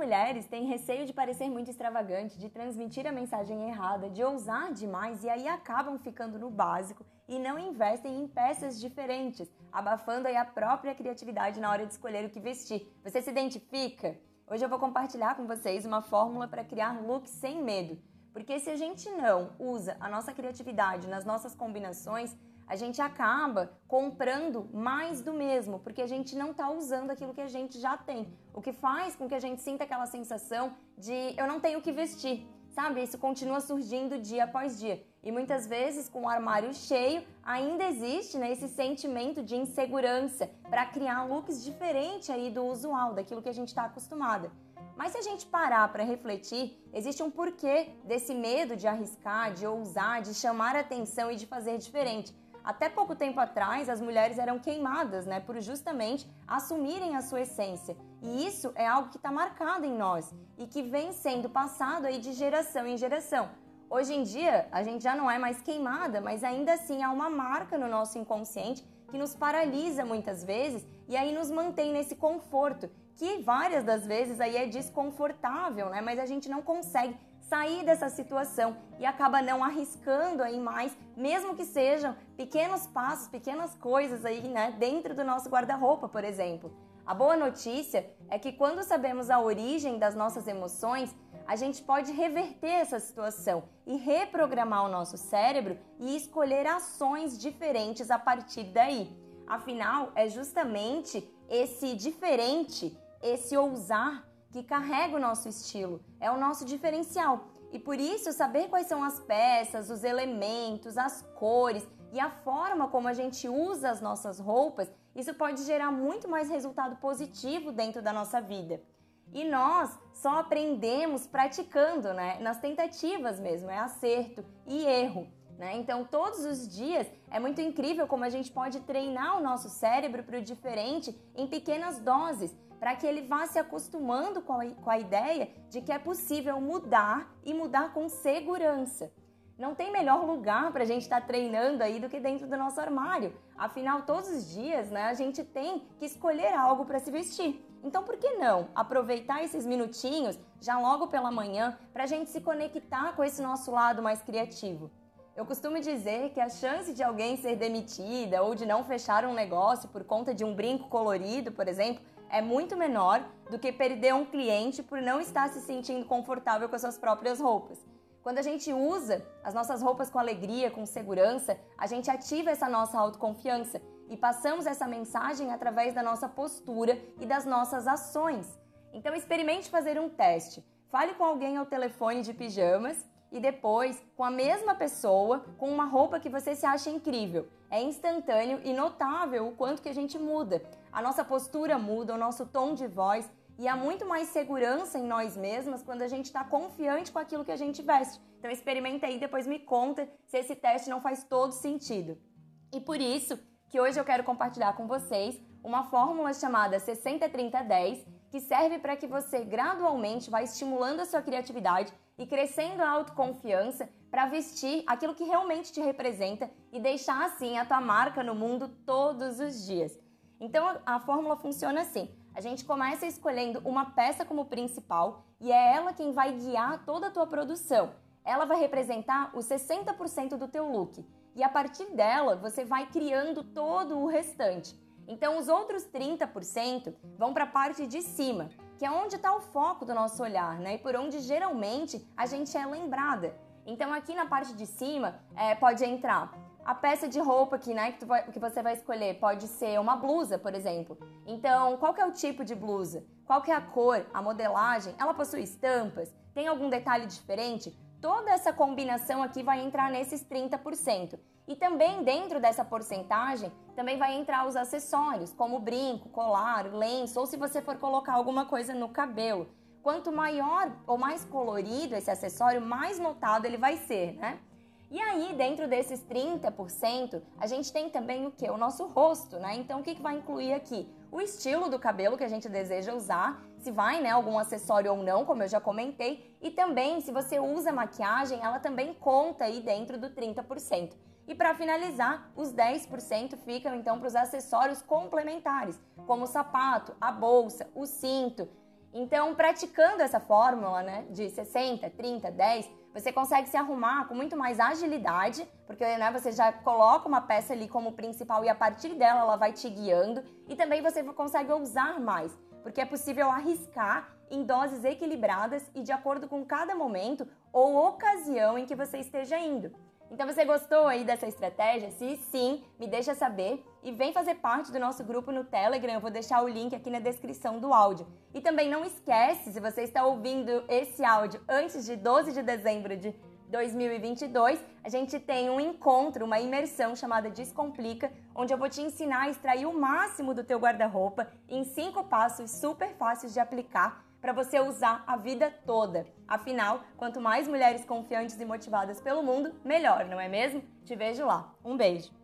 mulheres têm receio de parecer muito extravagante, de transmitir a mensagem errada, de ousar demais e aí acabam ficando no básico e não investem em peças diferentes, abafando aí a própria criatividade na hora de escolher o que vestir. Você se identifica? Hoje eu vou compartilhar com vocês uma fórmula para criar looks sem medo. Porque se a gente não usa a nossa criatividade nas nossas combinações, a gente acaba comprando mais do mesmo, porque a gente não está usando aquilo que a gente já tem. O que faz com que a gente sinta aquela sensação de eu não tenho o que vestir, sabe? Isso continua surgindo dia após dia. E muitas vezes, com o armário cheio, ainda existe né, esse sentimento de insegurança para criar looks diferentes aí do usual, daquilo que a gente está acostumada. Mas se a gente parar para refletir, existe um porquê desse medo de arriscar, de ousar, de chamar atenção e de fazer diferente. Até pouco tempo atrás, as mulheres eram queimadas, né, por justamente assumirem a sua essência. E isso é algo que está marcado em nós e que vem sendo passado aí de geração em geração. Hoje em dia, a gente já não é mais queimada, mas ainda assim há uma marca no nosso inconsciente que nos paralisa muitas vezes e aí nos mantém nesse conforto, que várias das vezes aí é desconfortável, né? Mas a gente não consegue sair dessa situação e acaba não arriscando aí mais, mesmo que sejam pequenos passos, pequenas coisas aí, né, dentro do nosso guarda-roupa, por exemplo. A boa notícia é que quando sabemos a origem das nossas emoções, a gente pode reverter essa situação e reprogramar o nosso cérebro e escolher ações diferentes a partir daí. Afinal, é justamente esse diferente, esse ousar que carrega o nosso estilo, é o nosso diferencial. E por isso, saber quais são as peças, os elementos, as cores e a forma como a gente usa as nossas roupas, isso pode gerar muito mais resultado positivo dentro da nossa vida. E nós só aprendemos praticando, né? Nas tentativas mesmo, é acerto e erro. Né? Então, todos os dias é muito incrível como a gente pode treinar o nosso cérebro para o diferente em pequenas doses para que ele vá se acostumando com a, com a ideia de que é possível mudar e mudar com segurança. Não tem melhor lugar para a gente estar tá treinando aí do que dentro do nosso armário. Afinal, todos os dias, né, a gente tem que escolher algo para se vestir. Então, por que não aproveitar esses minutinhos já logo pela manhã para a gente se conectar com esse nosso lado mais criativo? Eu costumo dizer que a chance de alguém ser demitida ou de não fechar um negócio por conta de um brinco colorido, por exemplo, é muito menor do que perder um cliente por não estar se sentindo confortável com as suas próprias roupas. Quando a gente usa as nossas roupas com alegria, com segurança, a gente ativa essa nossa autoconfiança e passamos essa mensagem através da nossa postura e das nossas ações. Então experimente fazer um teste. Fale com alguém ao telefone de pijamas e depois com a mesma pessoa com uma roupa que você se acha incrível. É instantâneo e notável o quanto que a gente muda. A nossa postura muda, o nosso tom de voz e há muito mais segurança em nós mesmas quando a gente está confiante com aquilo que a gente veste. Então experimenta aí, depois me conta se esse teste não faz todo sentido. E por isso que hoje eu quero compartilhar com vocês uma fórmula chamada 60-30-10 que serve para que você gradualmente vá estimulando a sua criatividade e crescendo a autoconfiança para vestir aquilo que realmente te representa e deixar assim a tua marca no mundo todos os dias. Então a fórmula funciona assim: a gente começa escolhendo uma peça como principal e é ela quem vai guiar toda a tua produção. Ela vai representar os 60% do teu look e a partir dela você vai criando todo o restante. Então os outros 30% vão para a parte de cima, que é onde está o foco do nosso olhar, né? E por onde geralmente a gente é lembrada. Então aqui na parte de cima é, pode entrar a peça de roupa que, né, que, vai, que, você vai escolher pode ser uma blusa, por exemplo. Então, qual é o tipo de blusa? Qual é a cor, a modelagem? Ela possui estampas? Tem algum detalhe diferente? Toda essa combinação aqui vai entrar nesses 30%. E também dentro dessa porcentagem, também vai entrar os acessórios, como brinco, colar, lenço, ou se você for colocar alguma coisa no cabelo. Quanto maior ou mais colorido esse acessório, mais notado ele vai ser, né? E aí, dentro desses 30%, a gente tem também o que? O nosso rosto, né? Então, o que, que vai incluir aqui? O estilo do cabelo que a gente deseja usar, se vai, né, algum acessório ou não, como eu já comentei, e também se você usa maquiagem, ela também conta aí dentro do 30%. E para finalizar, os 10% ficam então para os acessórios complementares, como o sapato, a bolsa, o cinto, Então, praticando essa fórmula, né, de 60, 30, 10, você consegue se arrumar com muito mais agilidade, porque né, você já coloca uma peça ali como principal e a partir dela ela vai te guiando, e também você consegue usar mais, porque é possível arriscar em doses equilibradas e de acordo com cada momento ou ocasião em que você esteja indo. Então você gostou aí dessa estratégia? Se sim, me deixa saber e vem fazer parte do nosso grupo no Telegram. Eu vou deixar o link aqui na descrição do áudio. E também não esquece, se você está ouvindo esse áudio antes de 12 de dezembro de 2022, a gente tem um encontro, uma imersão chamada Descomplica, onde eu vou te ensinar a extrair o máximo do teu guarda-roupa em cinco passos super fáceis de aplicar para você usar a vida toda. Afinal, quanto mais mulheres confiantes e motivadas pelo mundo, melhor, não é mesmo? Te vejo lá. Um beijo!